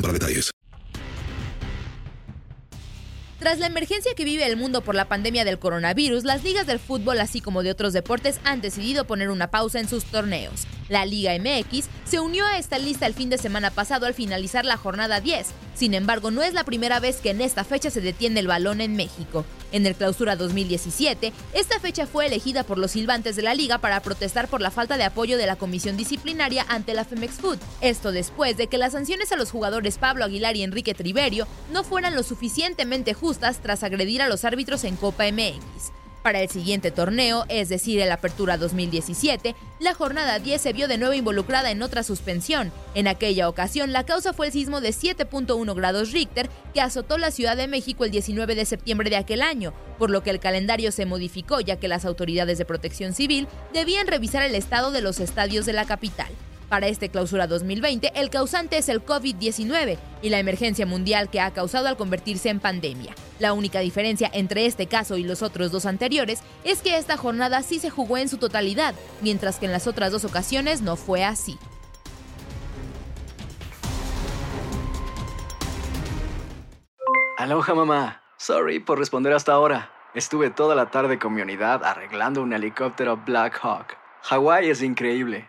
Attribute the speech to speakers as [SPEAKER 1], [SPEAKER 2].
[SPEAKER 1] para detalles.
[SPEAKER 2] Tras la emergencia que vive el mundo por la pandemia del coronavirus, las ligas del fútbol, así como de otros deportes, han decidido poner una pausa en sus torneos. La Liga MX se unió a esta lista el fin de semana pasado al finalizar la jornada 10. Sin embargo, no es la primera vez que en esta fecha se detiene el balón en México. En el Clausura 2017, esta fecha fue elegida por los silbantes de la liga para protestar por la falta de apoyo de la comisión disciplinaria ante la Femex Food. Esto después de que las sanciones a los jugadores Pablo Aguilar y Enrique Triverio no fueran lo suficientemente justas tras agredir a los árbitros en Copa MX. Para el siguiente torneo, es decir, el Apertura 2017, la jornada 10 se vio de nuevo involucrada en otra suspensión. En aquella ocasión, la causa fue el sismo de 7.1 grados Richter que azotó la Ciudad de México el 19 de septiembre de aquel año, por lo que el calendario se modificó ya que las autoridades de protección civil debían revisar el estado de los estadios de la capital. Para este clausura 2020, el causante es el COVID-19 y la emergencia mundial que ha causado al convertirse en pandemia. La única diferencia entre este caso y los otros dos anteriores es que esta jornada sí se jugó en su totalidad, mientras que en las otras dos ocasiones no fue así.
[SPEAKER 3] Aloha mamá. Sorry por responder hasta ahora. Estuve toda la tarde con mi unidad arreglando un helicóptero Black Hawk. Hawái es increíble.